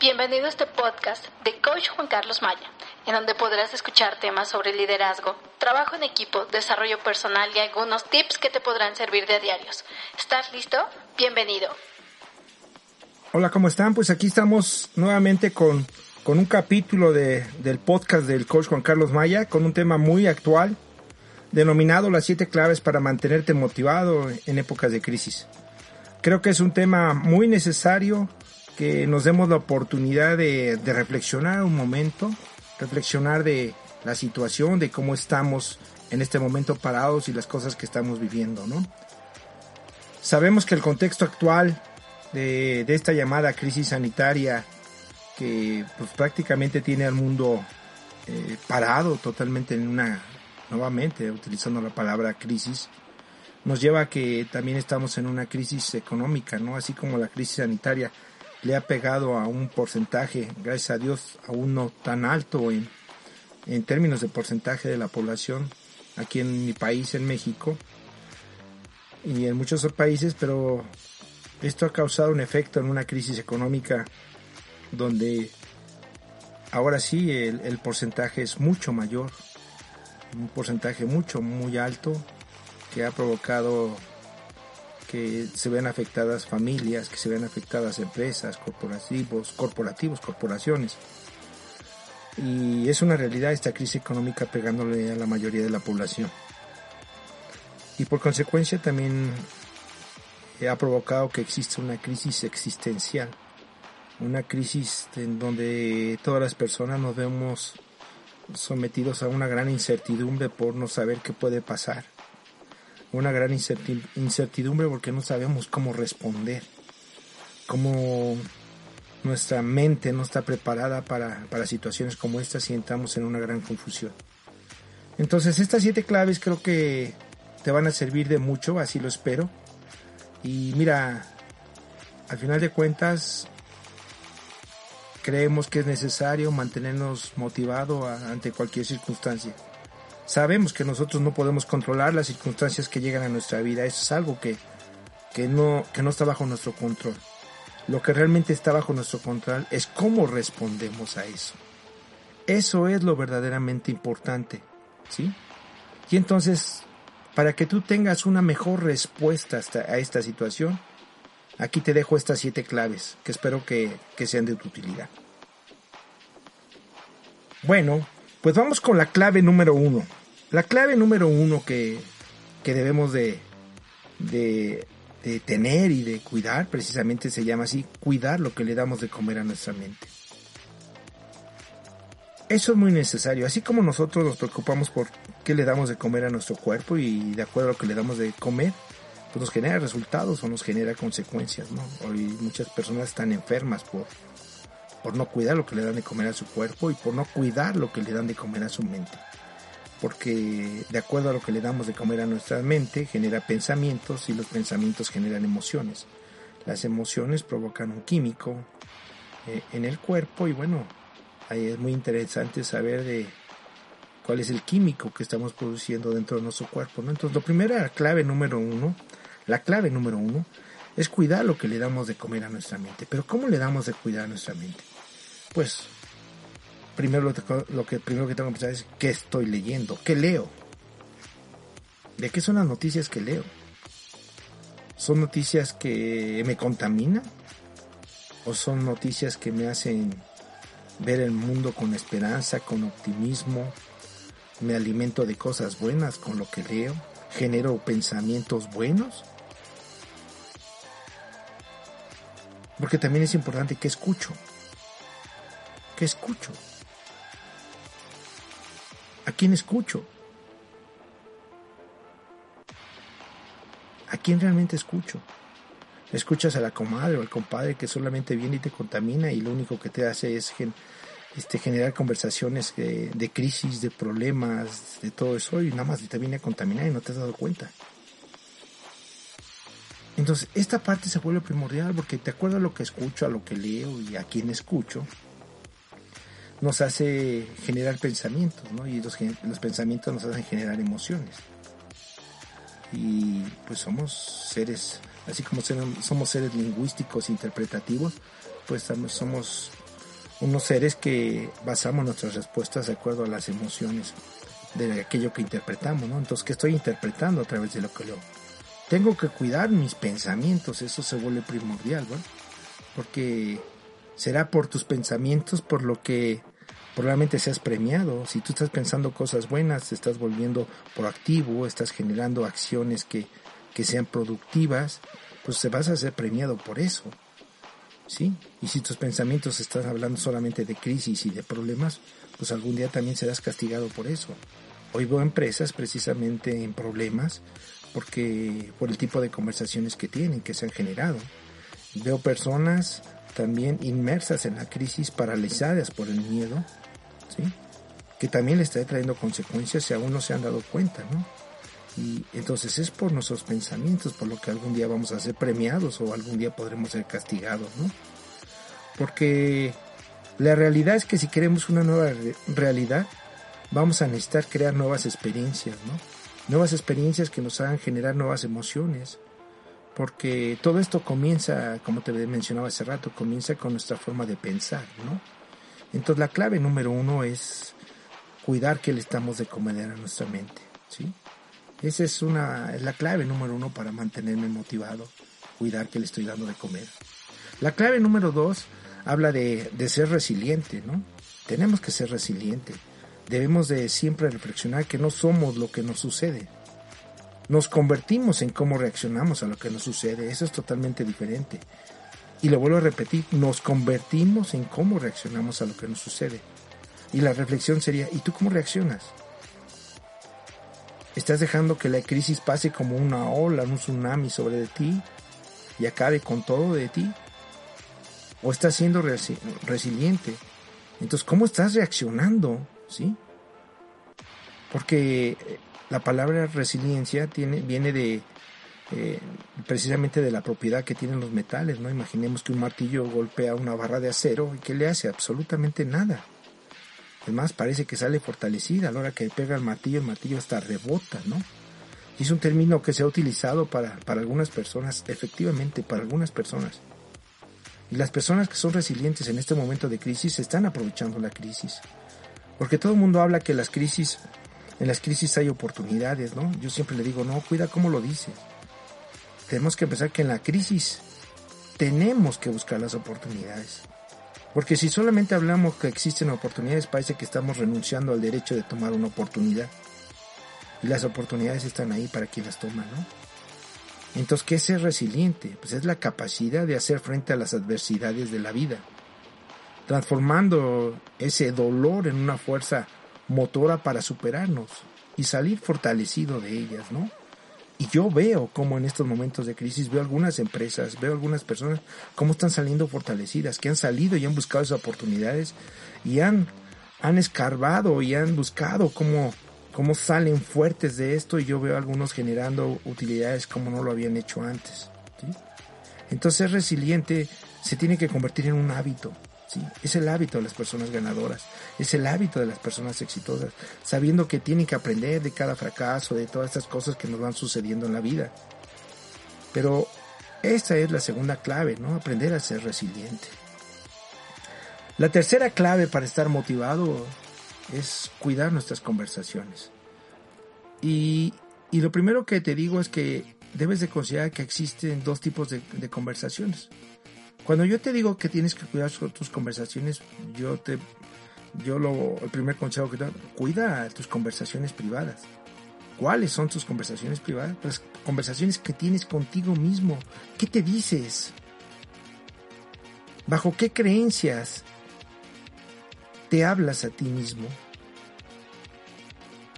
Bienvenido a este podcast de Coach Juan Carlos Maya, en donde podrás escuchar temas sobre liderazgo, trabajo en equipo, desarrollo personal y algunos tips que te podrán servir de diarios. ¿Estás listo? Bienvenido. Hola, ¿cómo están? Pues aquí estamos nuevamente con, con un capítulo de, del podcast del Coach Juan Carlos Maya, con un tema muy actual, denominado las siete claves para mantenerte motivado en épocas de crisis. Creo que es un tema muy necesario que nos demos la oportunidad de, reflexionar un momento, reflexionar de la situación, de cómo estamos en este momento parados y las cosas que estamos viviendo, ¿no? Sabemos que el contexto actual de, de esta llamada crisis sanitaria, que pues, prácticamente tiene al mundo eh, parado totalmente en una, nuevamente utilizando la palabra crisis, nos lleva a que también estamos en una crisis económica, ¿no? Así como la crisis sanitaria le ha pegado a un porcentaje, gracias a Dios, aún no tan alto en, en términos de porcentaje de la población aquí en mi país, en México, y en muchos otros países, pero esto ha causado un efecto en una crisis económica donde ahora sí el, el porcentaje es mucho mayor, un porcentaje mucho, muy alto, que ha provocado que se vean afectadas familias, que se vean afectadas empresas, corporativos, corporativos, corporaciones. Y es una realidad esta crisis económica pegándole a la mayoría de la población. Y por consecuencia también ha provocado que exista una crisis existencial, una crisis en donde todas las personas nos vemos sometidos a una gran incertidumbre por no saber qué puede pasar una gran incertidumbre porque no sabemos cómo responder, cómo nuestra mente no está preparada para, para situaciones como estas y entramos en una gran confusión. Entonces estas siete claves creo que te van a servir de mucho, así lo espero. Y mira, al final de cuentas, creemos que es necesario mantenernos motivados ante cualquier circunstancia. Sabemos que nosotros no podemos controlar las circunstancias que llegan a nuestra vida. Eso es algo que, que, no, que no está bajo nuestro control. Lo que realmente está bajo nuestro control es cómo respondemos a eso. Eso es lo verdaderamente importante. ¿Sí? Y entonces, para que tú tengas una mejor respuesta a esta situación, aquí te dejo estas siete claves que espero que, que sean de tu utilidad. Bueno, pues vamos con la clave número uno. La clave número uno que, que debemos de, de, tener y de cuidar, precisamente se llama así, cuidar lo que le damos de comer a nuestra mente. Eso es muy necesario, así como nosotros nos preocupamos por qué le damos de comer a nuestro cuerpo y de acuerdo a lo que le damos de comer, pues nos genera resultados o nos genera consecuencias, ¿no? Hoy muchas personas están enfermas por, por no cuidar lo que le dan de comer a su cuerpo y por no cuidar lo que le dan de comer a su mente. Porque de acuerdo a lo que le damos de comer a nuestra mente, genera pensamientos y los pensamientos generan emociones. Las emociones provocan un químico eh, en el cuerpo y bueno, ahí es muy interesante saber de cuál es el químico que estamos produciendo dentro de nuestro cuerpo. ¿no? Entonces, la clave número uno, la clave número uno, es cuidar lo que le damos de comer a nuestra mente. Pero ¿cómo le damos de cuidar a nuestra mente? Pues primero lo, que primero que tengo que pensar es qué estoy leyendo, qué leo. ¿De qué son las noticias que leo? ¿Son noticias que me contaminan? ¿O son noticias que me hacen ver el mundo con esperanza, con optimismo? ¿Me alimento de cosas buenas con lo que leo? ¿Genero pensamientos buenos? Porque también es importante que escucho. ¿Qué escucho? ¿A quién escucho? ¿A quién realmente escucho? escuchas a la comadre o al compadre que solamente viene y te contamina y lo único que te hace es este, generar conversaciones de, de, crisis, de problemas, de todo eso y nada más te viene a contaminar y no te has dado cuenta. Entonces, esta parte se vuelve primordial porque te acuerdas lo que escucho, a lo que leo y a quien escucho, nos hace generar pensamientos, ¿no? Y los, pensamientos nos hacen generar emociones. Y pues somos seres así como somos seres lingüísticos interpretativos, pues somos unos seres que basamos nuestras respuestas de acuerdo a las emociones de aquello que interpretamos, ¿no? Entonces, ¿qué estoy interpretando a través de lo que leo? Tengo que cuidar mis pensamientos, eso se vuelve primordial, ¿no? Porque será por tus pensamientos por lo que probablemente seas premiado. Si tú estás pensando cosas buenas, te estás volviendo proactivo, estás generando acciones que que sean productivas, pues te vas a ser premiado por eso. ¿Sí? Y si tus pensamientos están hablando solamente de crisis y de problemas, pues algún día también serás castigado por eso. Hoy veo empresas precisamente en problemas porque por el tipo de conversaciones que tienen, que se han generado. Veo personas también inmersas en la crisis, paralizadas por el miedo, que también le está trayendo consecuencias si aún no se han dado cuenta, ¿no? Y entonces es por nuestros pensamientos por lo que algún día vamos a ser premiados o algún día podremos ser castigados, ¿no? Porque la realidad es que si queremos una nueva realidad, vamos a necesitar crear nuevas experiencias, ¿no? Nuevas experiencias que nos hagan generar nuevas emociones. Porque todo esto comienza, como te mencionaba hace rato, comienza con nuestra forma de pensar, ¿no? Entonces la clave número uno es cuidar que le estamos de comer a nuestra mente, ¿sí? Esa es una, es la clave número uno para mantenerme motivado, cuidar que le estoy dando de comer. La clave número dos habla de, de ser resiliente, ¿no? Tenemos que ser resiliente. Debemos de siempre reflexionar que no somos lo que nos sucede. Nos convertimos en cómo reaccionamos a lo que nos sucede. Eso es totalmente diferente. Y lo vuelvo a repetir, nos convertimos en cómo reaccionamos a lo que nos sucede. Y la reflexión sería, ¿y tú cómo reaccionas? Estás dejando que la crisis pase como una ola, un tsunami sobre de ti y acabe con todo de ti. O estás siendo resiliente. Entonces, ¿cómo estás reaccionando? ¿Sí? Porque eh, la palabra resiliencia tiene, viene de eh, precisamente de la propiedad que tienen los metales, ¿no? Imaginemos que un martillo golpea una barra de acero y ¿qué le hace? Absolutamente nada. Además parece que sale fortalecida a la hora que pega el martillo, el martillo hasta rebota, ¿no? Es un término que se ha utilizado para, para algunas personas, efectivamente, para algunas personas. Y las personas que son resilientes en este momento de crisis están aprovechando la crisis. Porque todo el mundo habla que las crisis, en las crisis hay oportunidades, ¿no? Yo siempre le digo, no, cuida cómo lo dices. Tenemos que pensar que en la crisis tenemos que buscar las oportunidades. Porque si solamente hablamos que existen oportunidades, parece que estamos renunciando al derecho de tomar una oportunidad. Y las oportunidades están ahí para quien las toma, ¿no? Entonces, ¿qué es ser resiliente? Pues es la capacidad de hacer frente a las adversidades de la vida, transformando ese dolor en una fuerza motora para superarnos y salir fortalecido de ellas, ¿no? Y yo veo como en estos momentos de crisis, veo algunas empresas, veo algunas personas cómo están saliendo fortalecidas, que han salido y han buscado esas oportunidades y han, han escarbado y han buscado cómo, cómo salen fuertes de esto y yo veo algunos generando utilidades como no lo habían hecho antes. Entonces ser resiliente se tiene que convertir en un hábito. Es el hábito de las personas ganadoras, es el hábito de las personas exitosas, sabiendo que tienen que aprender de cada fracaso, de todas estas cosas que nos van sucediendo en la vida. Pero esta es la segunda clave, ¿no? Aprender a ser resiliente. La tercera clave para estar motivado es cuidar nuestras conversaciones. Y, lo primero que te digo es que debes de considerar que existen dos tipos de conversaciones. Cuando yo te digo que tienes que cuidar tus conversaciones, yo te, yo lo, el primer consejo que te doy, cuida tus conversaciones privadas. ¿Cuáles son tus conversaciones privadas? Las conversaciones que tienes contigo mismo. ¿Qué te dices? ¿Bajo qué creencias te hablas a ti mismo?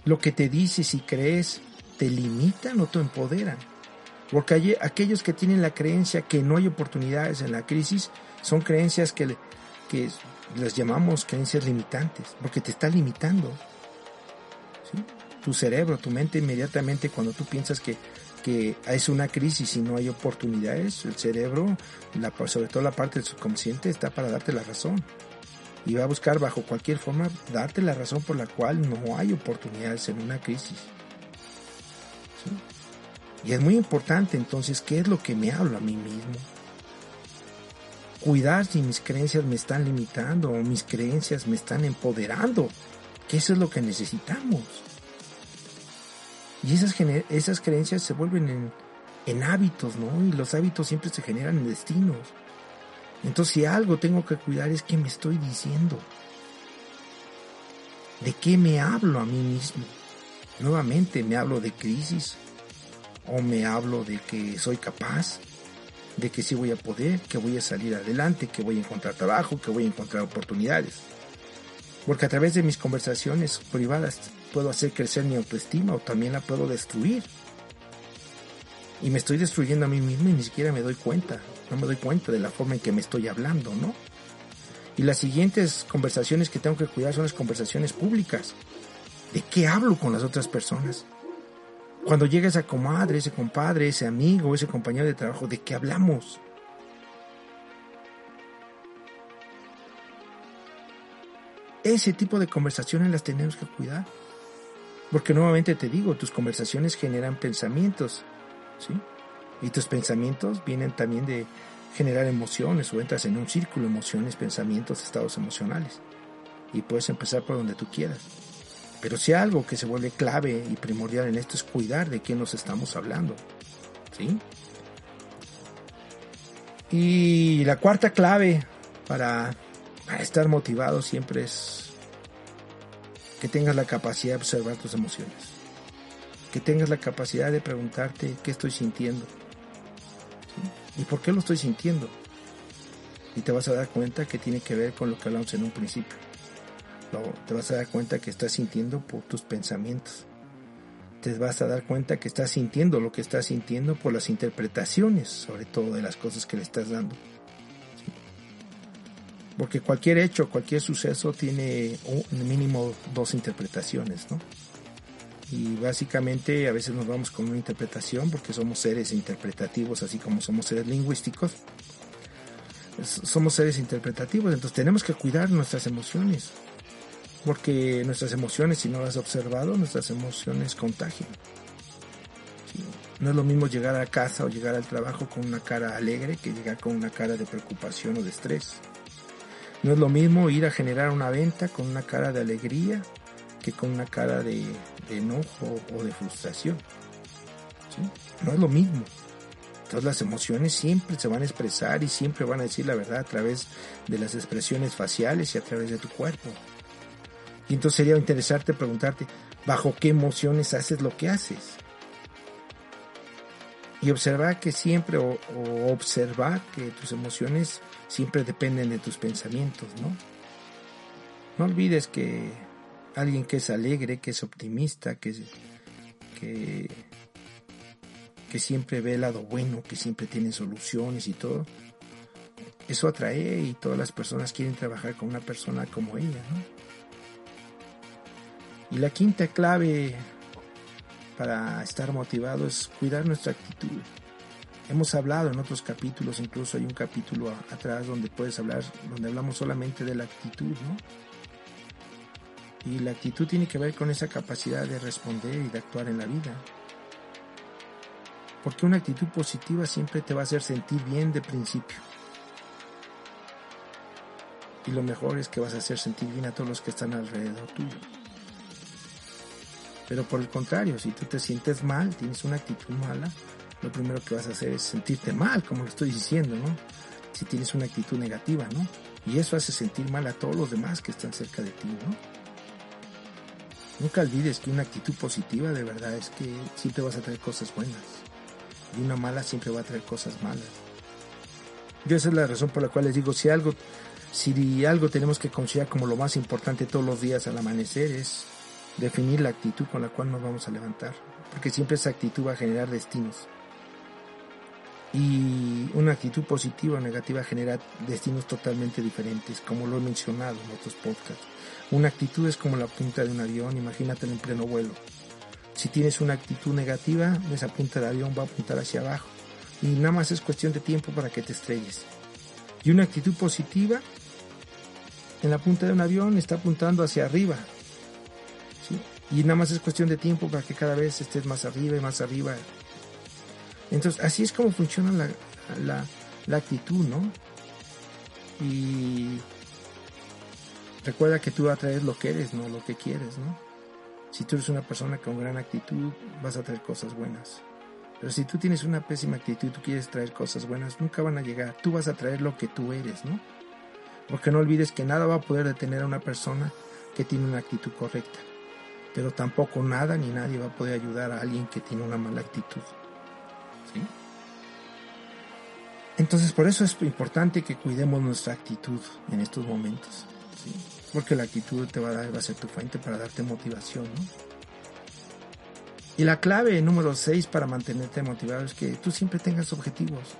¿Lo que te dices y crees te limitan o te empoderan? Porque aquellos que tienen la creencia que no hay oportunidades en la crisis son creencias que, que las llamamos creencias limitantes, porque te está limitando. Tu cerebro, tu mente inmediatamente cuando tú piensas que, que es una crisis y no hay oportunidades, el cerebro, la, sobre todo la parte del subconsciente, está para darte la razón. Y va a buscar bajo cualquier forma darte la razón por la cual no hay oportunidades en una crisis. Y es muy importante entonces qué es lo que me hablo a mí mismo. Cuidar si mis creencias me están limitando o mis creencias me están empoderando. Que eso es lo que necesitamos. Y esas, esas creencias se vuelven en, en hábitos, ¿no? Y los hábitos siempre se generan en destinos. Entonces si algo tengo que cuidar es qué me estoy diciendo. ¿De qué me hablo a mí mismo? Nuevamente me hablo de crisis, o me hablo de que soy capaz, de que sí voy a poder, que voy a salir adelante, que voy a encontrar trabajo, que voy a encontrar oportunidades. Porque a través de mis conversaciones privadas puedo hacer crecer mi autoestima o también la puedo destruir. Y me estoy destruyendo a mí mismo y ni siquiera me doy cuenta. No me doy cuenta de la forma en que me estoy hablando, ¿no? Y las siguientes conversaciones que tengo que cuidar son las conversaciones públicas. ¿De qué hablo con las otras personas? Cuando llega esa comadre, ese compadre, ese amigo, ese compañero de trabajo, ¿de qué hablamos? Ese tipo de conversaciones las tenemos que cuidar. Porque nuevamente te digo, tus conversaciones generan pensamientos, ¿sí? Y tus pensamientos vienen también de generar emociones o entras en un círculo, emociones, pensamientos, estados emocionales. Y puedes empezar por donde tú quieras. Pero si algo que se vuelve clave y primordial en esto es cuidar de quién nos estamos hablando. ¿Sí? Y la cuarta clave para, para estar motivado siempre es que tengas la capacidad de observar tus emociones. Que tengas la capacidad de preguntarte qué estoy sintiendo. ¿Y por qué lo estoy sintiendo? Y te vas a dar cuenta que tiene que ver con lo que hablamos en un principio te vas a dar cuenta que estás sintiendo por tus pensamientos. Te vas a dar cuenta que estás sintiendo lo que estás sintiendo por las interpretaciones, sobre todo de las cosas que le estás dando. Porque cualquier hecho, cualquier suceso tiene mínimo dos interpretaciones, ¿no? Y básicamente a veces nos vamos con una interpretación porque somos seres interpretativos, así como somos seres lingüísticos. Somos seres interpretativos, entonces tenemos que cuidar nuestras emociones porque nuestras emociones, si no las has observado, nuestras emociones contagian. No es lo mismo llegar a casa o llegar al trabajo con una cara alegre que llegar con una cara de preocupación o de estrés. No es lo mismo ir a generar una venta con una cara de alegría que con una cara de, enojo o de frustración. No es lo mismo. Entonces las emociones siempre se van a expresar y siempre van a decir la verdad a través de las expresiones faciales y a través de tu cuerpo. Y entonces sería interesante preguntarte, ¿bajo qué emociones haces lo que haces? Y observar que siempre, o, observar que tus emociones siempre dependen de tus pensamientos, ¿no? No olvides que alguien que es alegre, que es optimista, que, que, que siempre ve el lado bueno, que siempre tiene soluciones y todo, eso atrae y todas las personas quieren trabajar con una persona como ella, ¿no? Y la quinta clave para estar motivado es cuidar nuestra actitud. Hemos hablado en otros capítulos, incluso hay un capítulo atrás donde puedes hablar, donde hablamos solamente de la actitud, ¿no? Y la actitud tiene que ver con esa capacidad de responder y de actuar en la vida. Porque una actitud positiva siempre te va a hacer sentir bien de principio. Y lo mejor es que vas a hacer sentir bien a todos los que están alrededor tuyo. Pero por el contrario, si tú te sientes mal, tienes una actitud mala, lo primero que vas a hacer es sentirte mal, como lo estoy diciendo, ¿no? Si tienes una actitud negativa, ¿no? Y eso hace sentir mal a todos los demás que están cerca de ti, ¿no? Nunca olvides que una actitud positiva de verdad es que siempre vas a traer cosas buenas. Y una mala siempre va a traer cosas malas. Yo esa es la razón por la cual les digo, si algo, si algo tenemos que considerar como lo más importante todos los días al amanecer es definir la actitud con la cual nos vamos a levantar, porque siempre esa actitud va a generar destinos. Y una actitud positiva o negativa genera destinos totalmente diferentes, como lo he mencionado en otros podcasts. Una actitud es como la punta de un avión, imagínate en pleno vuelo. Si tienes una actitud negativa, esa punta de avión va a apuntar hacia abajo y nada más es cuestión de tiempo para que te estrelles. Y una actitud positiva en la punta de un avión está apuntando hacia arriba. Y nada más es cuestión de tiempo para que cada vez estés más arriba y más arriba. Entonces, así es como funciona la, la, actitud, ¿no? Y recuerda que tú atraes lo que eres, no lo que quieres, ¿no? Si tú eres una persona con gran actitud, vas a traer cosas buenas. Pero si tú tienes una pésima actitud y tú quieres traer cosas buenas, nunca van a llegar. Tú vas a traer lo que tú eres, ¿no? Porque no olvides que nada va a poder detener a una persona que tiene una actitud correcta. Pero tampoco nada ni nadie va a poder ayudar a alguien que tiene una mala actitud. ¿Sí? Entonces por eso es importante que cuidemos nuestra actitud en estos momentos. Porque la actitud te va a, dar, va a ser tu fuente para darte motivación, ¿no? Y la clave número 6 para mantenerte motivado es que tú siempre tengas objetivos.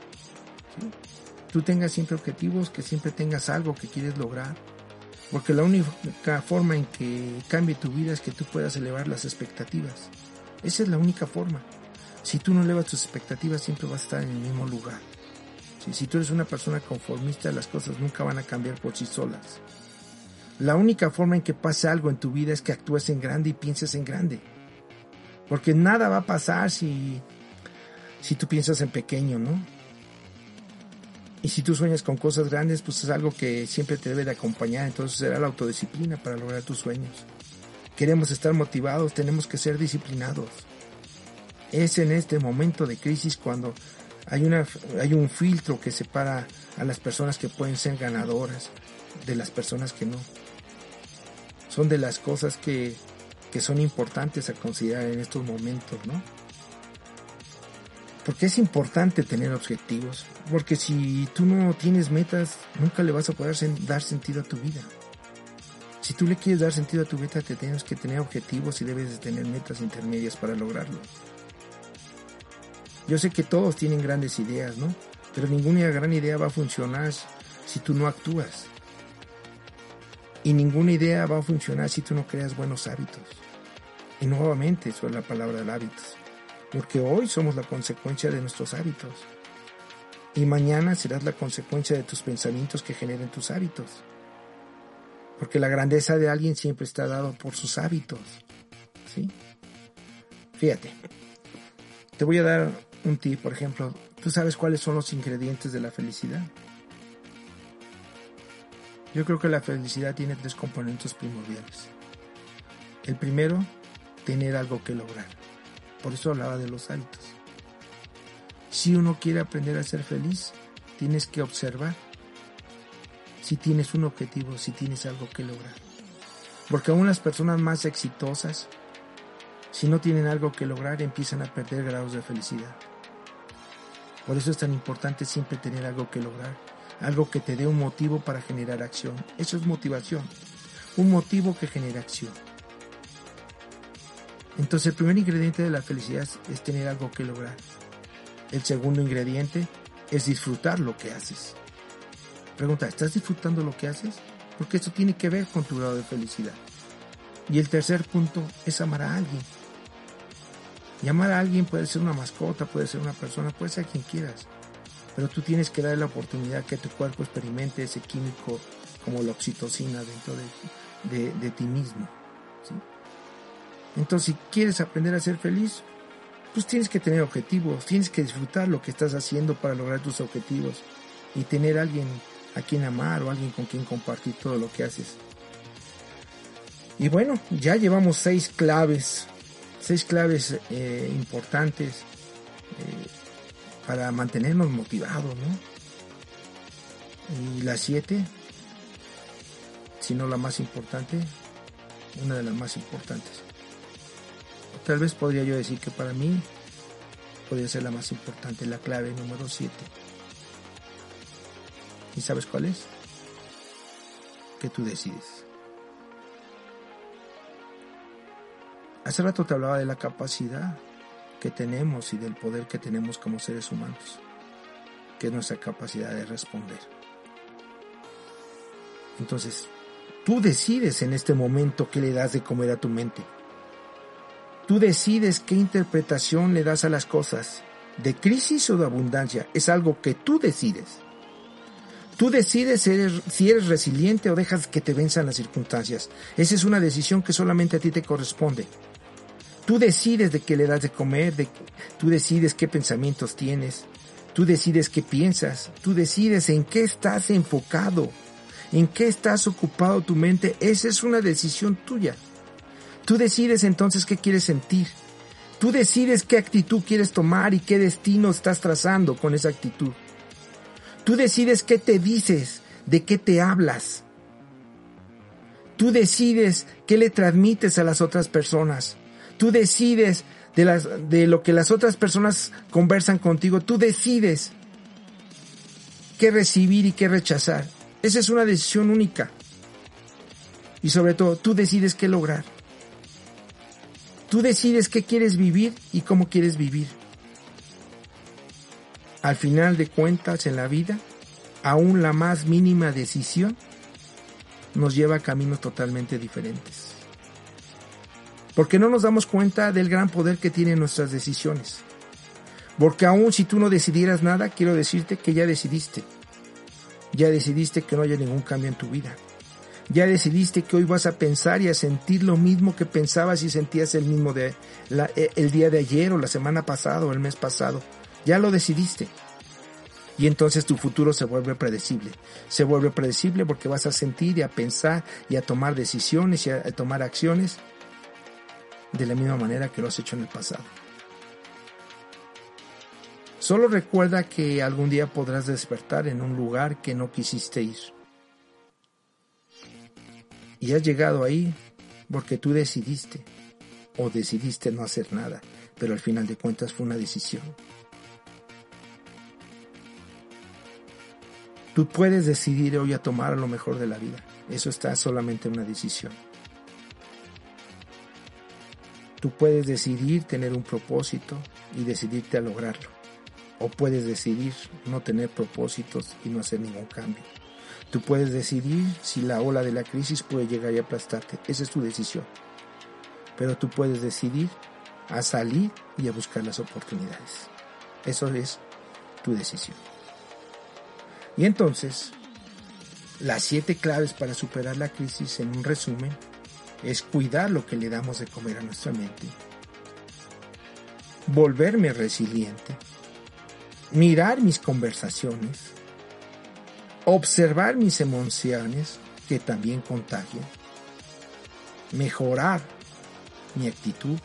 Tú tengas siempre objetivos, que siempre tengas algo que quieres lograr. Porque la única forma en que cambie tu vida es que tú puedas elevar las expectativas. Esa es la única forma. Si tú no elevas tus expectativas, siempre vas a estar en el mismo lugar. ¿sí? Si tú eres una persona conformista, las cosas nunca van a cambiar por sí solas. La única forma en que pase algo en tu vida es que actúes en grande y pienses en grande. Porque nada va a pasar si, si tú piensas en pequeño, ¿no? Y si tú sueñas con cosas grandes, pues es algo que siempre te debe de acompañar. Entonces será la autodisciplina para lograr tus sueños. Queremos estar motivados, tenemos que ser disciplinados. Es en este momento de crisis cuando hay, una, hay un filtro que separa a las personas que pueden ser ganadoras de las personas que no. Son de las cosas que que son importantes a considerar en estos momentos, ¿no? Porque es importante tener objetivos, porque si tú no tienes metas, nunca le vas a poder dar sentido a tu vida. Si tú le quieres dar sentido a tu vida, te tienes que tener objetivos y debes de tener metas intermedias para lograrlo. Yo sé que todos tienen grandes ideas, ¿no? Pero ninguna gran idea va a funcionar si tú no actúas. Y ninguna idea va a funcionar si tú no creas buenos hábitos. Y nuevamente eso es la palabra de hábitos. Porque hoy somos la consecuencia de nuestros hábitos. Y mañana serás la consecuencia de tus pensamientos que generen tus hábitos. Porque la grandeza de alguien siempre está dado por sus hábitos. ¿Sí? Fíjate. Te voy a dar un tip, por ejemplo. ¿Tú sabes cuáles son los ingredientes de la felicidad? Yo creo que la felicidad tiene tres componentes primordiales. El primero, tener algo que lograr. Por eso hablaba de los hábitos. Si uno quiere aprender a ser feliz, tienes que observar si tienes un objetivo, si tienes algo que lograr. Porque aún las personas más exitosas, si no tienen algo que lograr, empiezan a perder grados de felicidad. Por eso es tan importante siempre tener algo que lograr algo que te dé un motivo para generar acción. Eso es motivación, un motivo que genera acción. Entonces el primer ingrediente de la felicidad es tener algo que lograr. El segundo ingrediente es disfrutar lo que haces. Pregunta, ¿estás disfrutando lo que haces? Porque eso tiene que ver con tu grado de felicidad. Y el tercer punto es amar a alguien. Y amar a alguien puede ser una mascota, puede ser una persona, puede ser quien quieras pero tú tienes que darle la oportunidad que tu cuerpo experimente ese químico como la oxitocina dentro de, de, ti mismo. Entonces, si quieres aprender a ser feliz, pues tienes que tener objetivos, tienes que disfrutar lo que estás haciendo para lograr tus objetivos y tener alguien a quien amar o alguien con quien compartir todo lo que haces. Y bueno, ya llevamos seis claves, seis claves eh, importantes eh, para mantenernos motivados, ¿no? Y la siete, si no la más importante, una de las más importantes. Tal vez podría yo decir que para mí podría ser la más importante, la clave número 7. ¿Y sabes cuál es? Que tú decides. Hace rato te hablaba de la capacidad que tenemos y del poder que tenemos como seres humanos. que es nuestra capacidad de responder. Entonces, tú decides en este momento qué le das de comer a tu mente. Tú decides qué interpretación le das a las cosas, de crisis o de abundancia. Es algo que tú decides. Tú decides si eres resiliente o dejas que te venzan las circunstancias. Esa es una decisión que solamente a ti te corresponde. Tú decides de qué le das de comer, de, tú decides qué pensamientos tienes, tú decides qué piensas, tú decides en qué estás enfocado, en qué estás ocupado tu mente. Esa es una decisión tuya. Tú decides entonces qué quieres sentir. Tú decides qué actitud quieres tomar y qué destino estás trazando con esa actitud. Tú decides qué te dices, de qué te hablas. Tú decides qué le transmites a las otras personas. Tú decides de, lo que las otras personas conversan contigo. Tú decides qué recibir y qué rechazar. Esa es una decisión única. Y sobre todo, tú decides qué lograr. Tú decides qué quieres vivir y cómo quieres vivir al final de cuentas en la vida, aún la más mínima decisión nos lleva a caminos totalmente diferentes. Porque no nos damos cuenta del gran poder que tienen nuestras decisiones. Porque aún si tú no decidieras nada, quiero decirte que ya decidiste. Ya decidiste que no haya ningún cambio en tu vida. Ya decidiste que hoy vas a pensar y a sentir lo mismo que pensabas y sentías el mismo de el día de ayer o la semana pasada o el mes pasado. Ya lo decidiste. Y entonces tu futuro se vuelve predecible. Se vuelve predecible porque vas a sentir y a pensar y a tomar decisiones y a, tomar acciones de la misma manera que lo has hecho en el pasado. Solo recuerda que algún día podrás despertar en un lugar que no quisiste ir. Y has llegado ahí porque tú decidiste o decidiste no hacer nada, pero al final de cuentas fue una decisión. Tú puedes decidir hoy a tomar lo mejor de la vida. Eso está solamente en una decisión. Tú puedes decidir tener un propósito y decidirte a lograrlo. O puedes decidir no tener propósitos y no hacer ningún cambio. Tú puedes decidir si la ola de la crisis puede llegar y aplastarte. Esa es tu decisión. Pero tú puedes decidir a salir y a buscar las oportunidades. Eso es tu decisión. Y entonces, las siete claves para superar la crisis en un resumen es cuidar lo que le damos de comer a nuestra mente, volverme resiliente, mirar mis conversaciones, observar mis emociones que también contagian, mejorar mi actitud,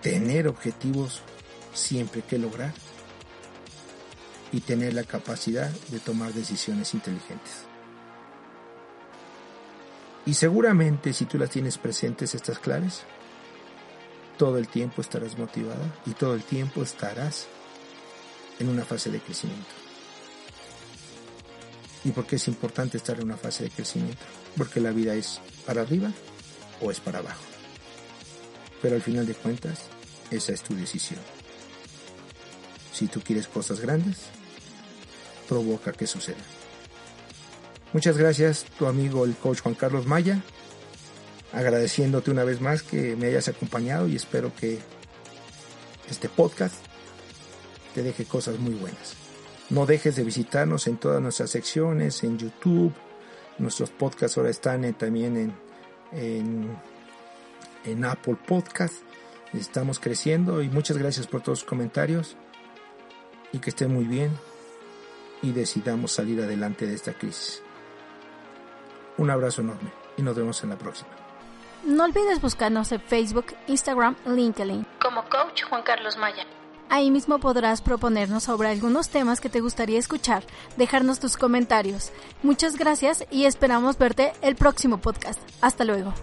tener objetivos siempre que lograr y tener la capacidad de tomar decisiones inteligentes. Y seguramente si tú las tienes presentes estas claves, todo el tiempo estarás motivada y todo el tiempo estarás en una fase de crecimiento. ¿Y por qué es importante estar en una fase de crecimiento? Porque la vida es para arriba o es para abajo. Pero al final de cuentas, esa es tu decisión. Si tú quieres cosas grandes, provoca que suceda. Muchas gracias, tu amigo el coach Juan Carlos Maya, agradeciéndote una vez más que me hayas acompañado y espero que este podcast te deje cosas muy buenas. No dejes de visitarnos en todas nuestras secciones, en YouTube. Nuestros podcasts ahora están también en, en, en Apple Podcast. Estamos creciendo y muchas gracias por todos los comentarios y que estén muy bien y decidamos salir adelante de esta crisis. Un abrazo enorme y nos vemos en la próxima. No olvides buscarnos en Facebook, Instagram, LinkedIn como Coach Juan Carlos Maya. Ahí mismo podrás proponernos sobre algunos temas que te gustaría escuchar, dejarnos tus comentarios. Muchas gracias y esperamos verte el próximo podcast. Hasta luego.